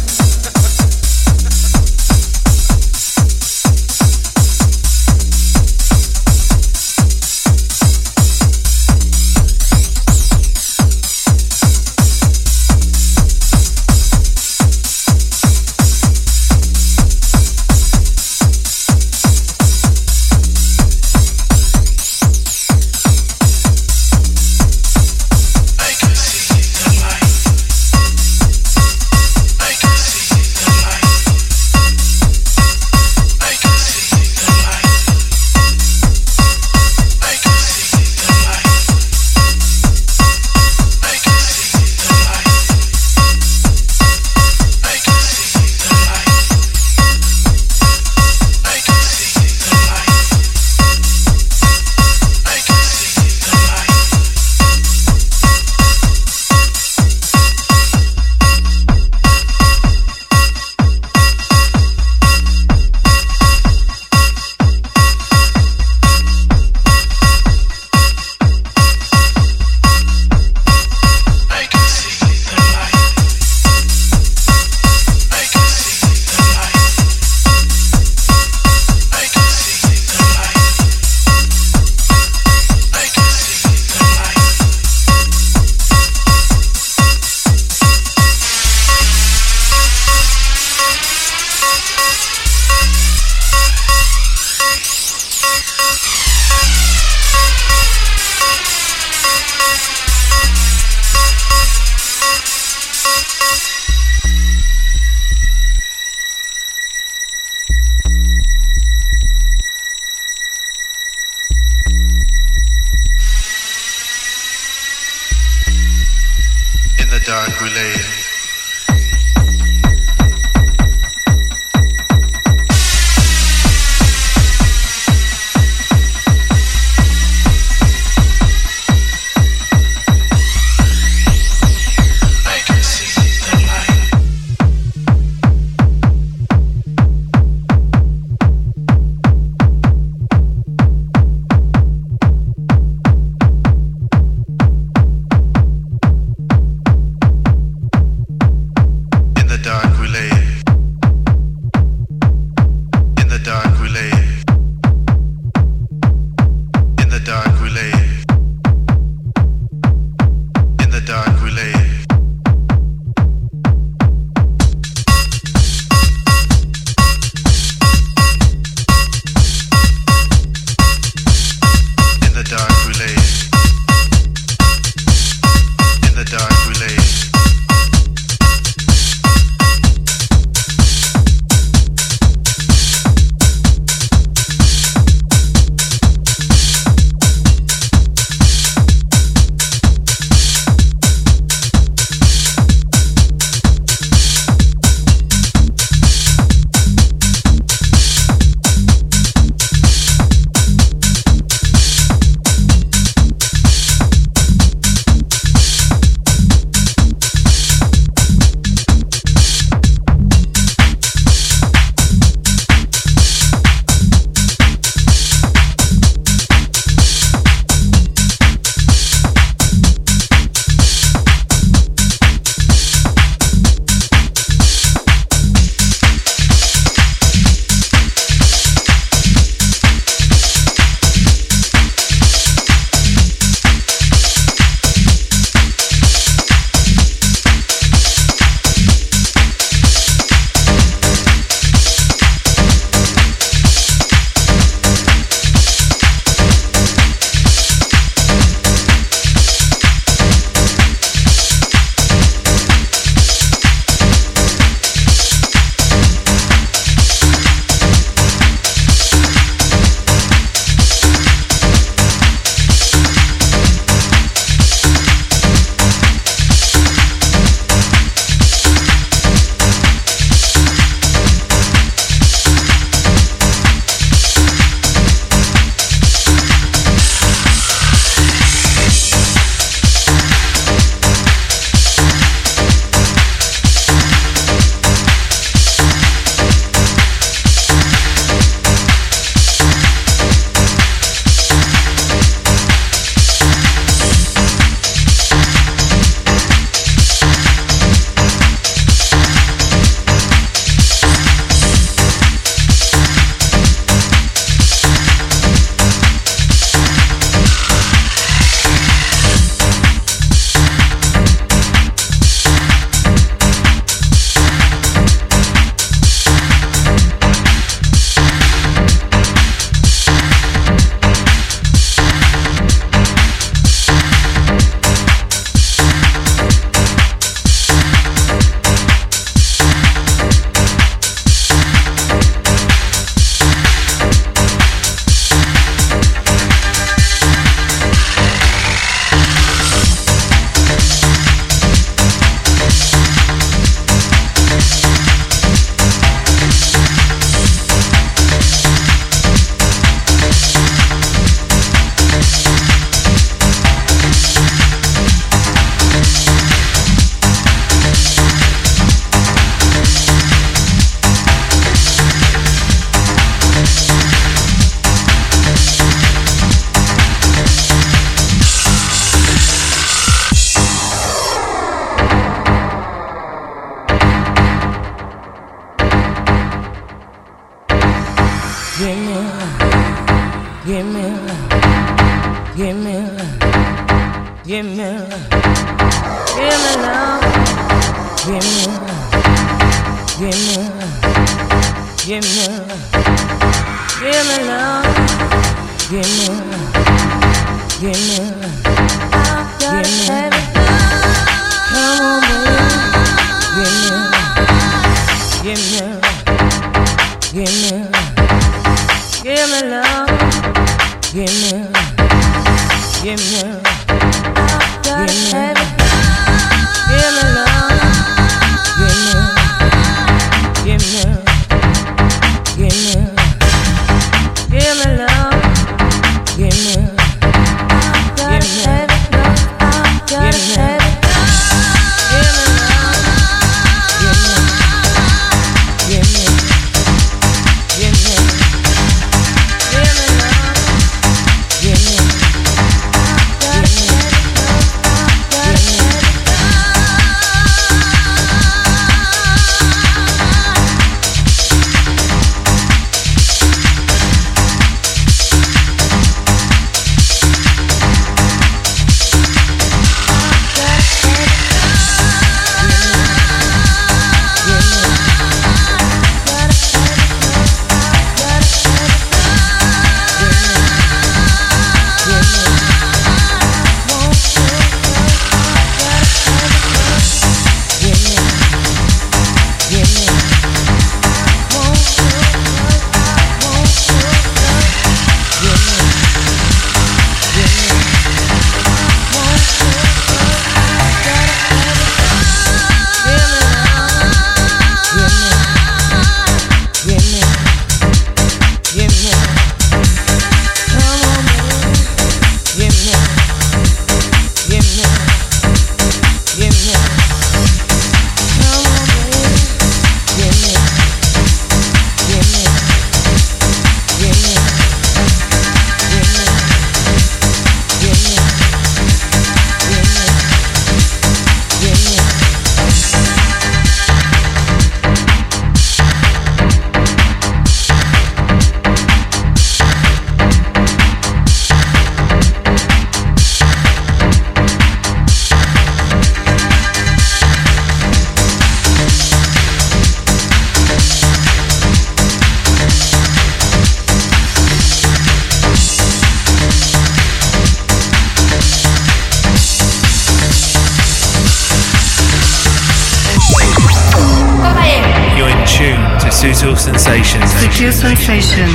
dark we lay.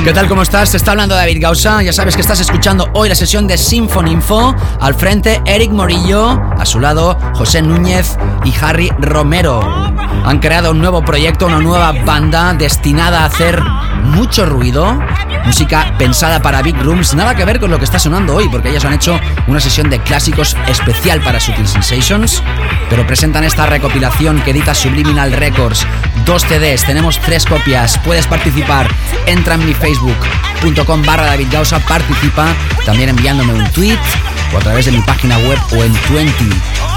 ¿Qué tal? ¿Cómo estás? Te está hablando David Gausa. Ya sabes que estás escuchando hoy la sesión de Symphony Info. Al frente, Eric Morillo. A su lado, José Núñez y Harry Romero. Han creado un nuevo proyecto, una nueva banda destinada a hacer mucho ruido. Música pensada para Big Rooms. Nada que ver con lo que está sonando hoy, porque ellos han hecho una sesión de clásicos especial para Sutil Sensations. Pero presentan esta recopilación que edita Subliminal Records. Dos CDs, tenemos tres copias. Puedes participar. Entra en mi facebook.com barra David Gausa, participa. También enviándome un tweet o a través de mi página web o en 20.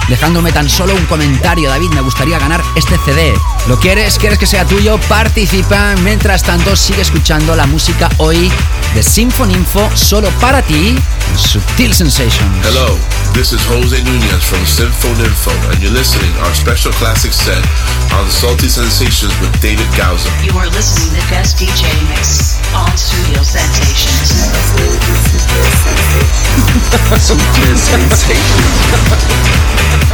Dejándome tan solo un comentario, David, me gustaría ganar este CD. ¿Lo quieres? ¿Quieres que sea tuyo? Participa. Mientras tanto, sigue escuchando la música hoy de Symphony Info solo para ti Subtil Sensations. Hello, this is Jose Nunez from Symphone Info, and you're listening our special classic set on Salty Sensations with David Gausa. You are listening to Guest DJ Mix on Studio Sensations. Sutil Sensations.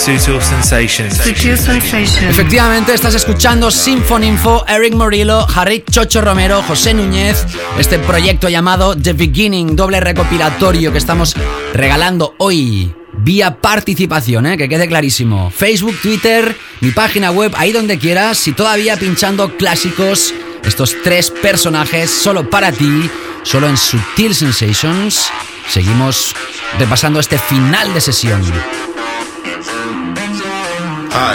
Sutil Sensations. Sutil Sensations. Efectivamente, estás escuchando Sinfoninfo, Eric Morillo, Harry Chocho Romero, José Núñez, este proyecto llamado The Beginning, doble recopilatorio que estamos regalando hoy vía participación, ¿eh? que quede clarísimo. Facebook, Twitter, mi página web, ahí donde quieras, y todavía pinchando clásicos, estos tres personajes solo para ti, solo en Sutil Sensations. Seguimos repasando este final de sesión. Hi,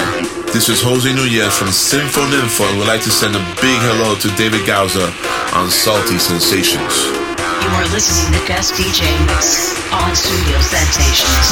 this is Jose Nunez from Sinfoninfo and would like to send a big hello to David Gauza on Salty Sensations. You are listening to guest DJ mix on Studio Sensations.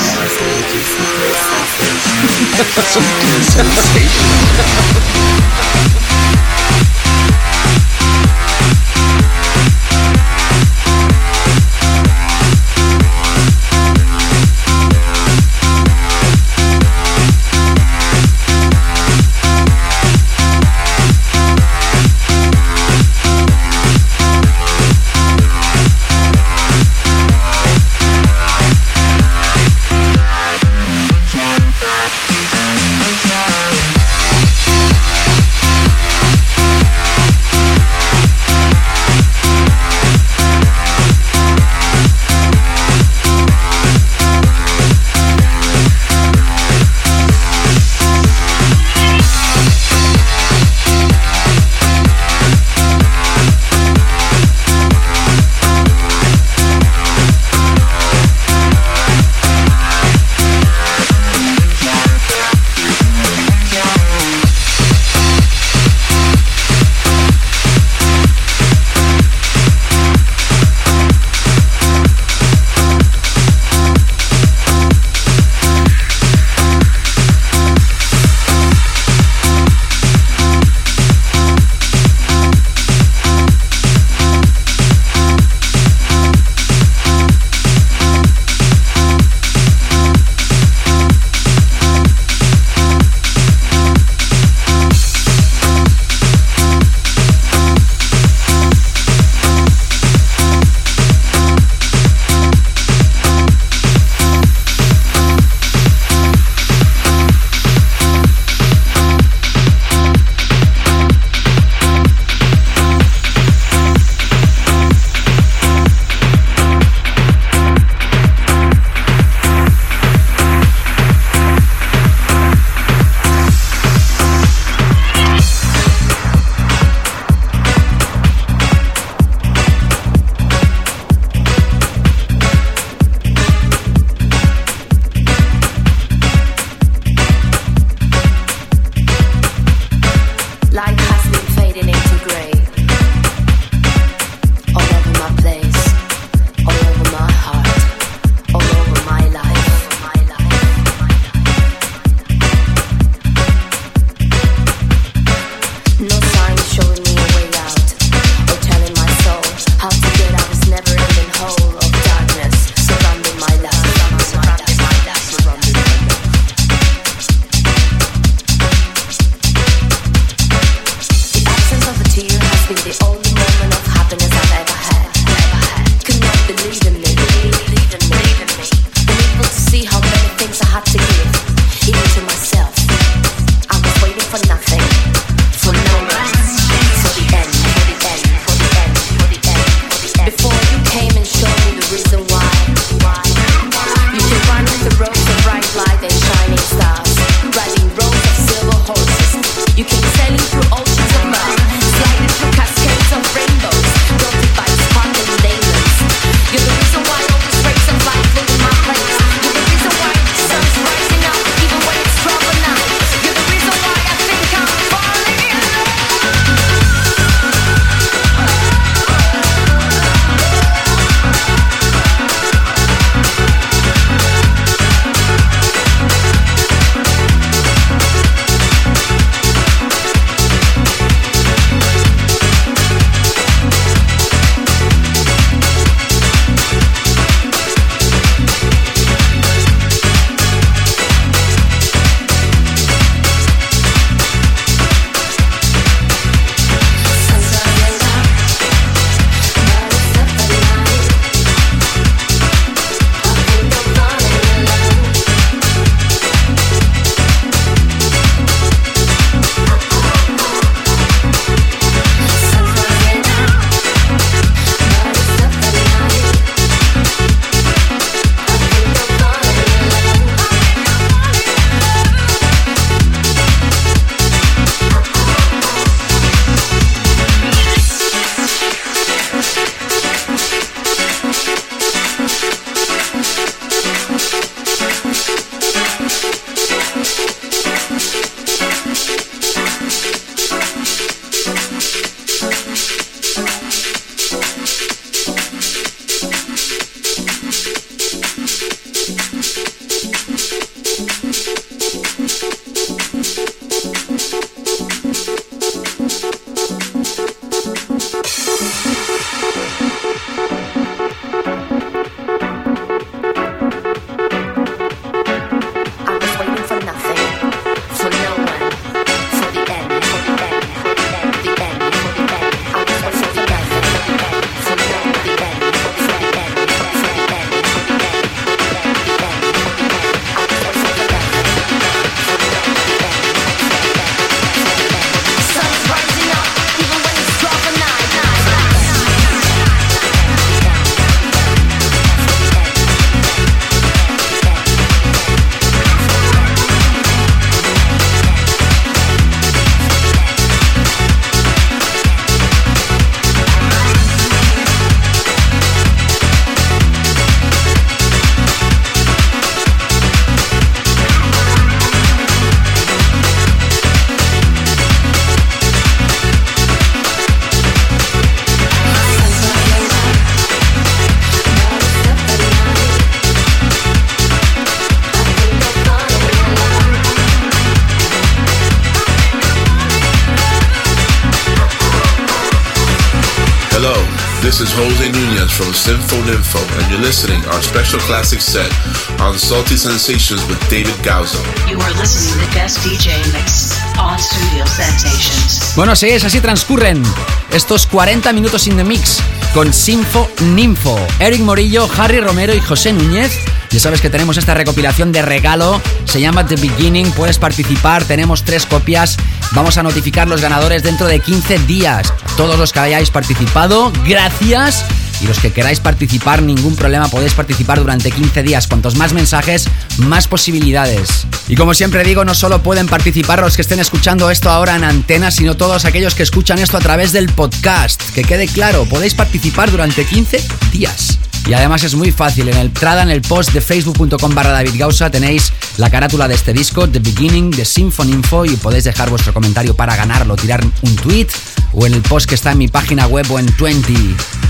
Listening our special classic set on Salty Sensations with David Gauzo. You are listening to the guest DJ mix on Studio Sensations. Bueno, sí, es así transcurren estos 40 minutos in the mix con Sinfo Ninfo, Eric Morillo, Harry Romero y José Núñez. Ya sabes que tenemos esta recopilación de regalo, se llama The Beginning, puedes participar, tenemos tres copias, vamos a notificar los ganadores dentro de 15 días. Todos los que hayáis participado, gracias. Y los que queráis participar, ningún problema, podéis participar durante 15 días. Cuantos más mensajes, más posibilidades. Y como siempre digo, no solo pueden participar los que estén escuchando esto ahora en antena, sino todos aquellos que escuchan esto a través del podcast. Que quede claro, podéis participar durante 15 días. Y además es muy fácil, en el entrada en el post de facebook.com barra David Gausa tenéis la carátula de este disco, The Beginning, de Symphony Info, y podéis dejar vuestro comentario para ganarlo, tirar un tweet o en el post que está en mi página web o en 20.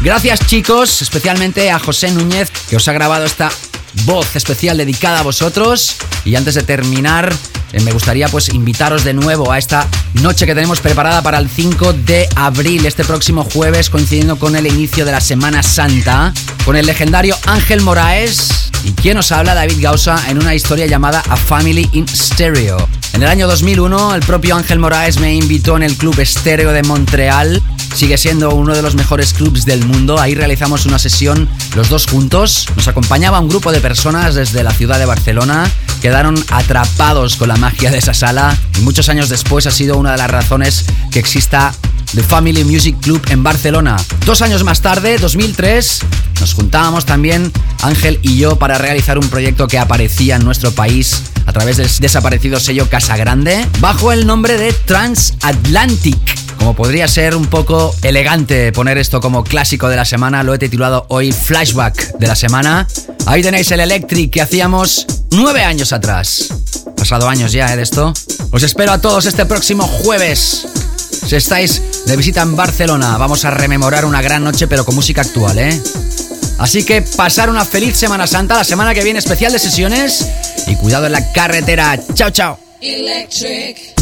Gracias chicos, especialmente a José Núñez, que os ha grabado esta voz especial dedicada a vosotros. Y antes de terminar, eh, me gustaría pues invitaros de nuevo a esta noche que tenemos preparada para el 5 de abril, este próximo jueves, coincidiendo con el inicio de la Semana Santa, con el legendario Ángel Moraes y quien os habla, David Gausa, en una historia llamada A Family in Stereo. En el año 2001, el propio Ángel Moraes me invitó en el Club Estéreo de Montreal sigue siendo uno de los mejores clubs del mundo. Ahí realizamos una sesión los dos juntos. Nos acompañaba un grupo de personas desde la ciudad de Barcelona. Quedaron atrapados con la magia de esa sala. Y muchos años después ha sido una de las razones que exista The Family Music Club en Barcelona. Dos años más tarde, 2003, nos juntábamos también Ángel y yo para realizar un proyecto que aparecía en nuestro país a través del desaparecido sello Casa Grande bajo el nombre de Transatlantic. Como podría ser un poco elegante poner esto como clásico de la semana, lo he titulado hoy Flashback de la semana. Ahí tenéis el Electric que hacíamos nueve años atrás. Pasado años ya ¿eh, de esto. Os espero a todos este próximo jueves. Si estáis de visita en Barcelona, vamos a rememorar una gran noche, pero con música actual, ¿eh? Así que pasar una feliz Semana Santa, la semana que viene especial de sesiones y cuidado en la carretera. Chao, chao. Electric.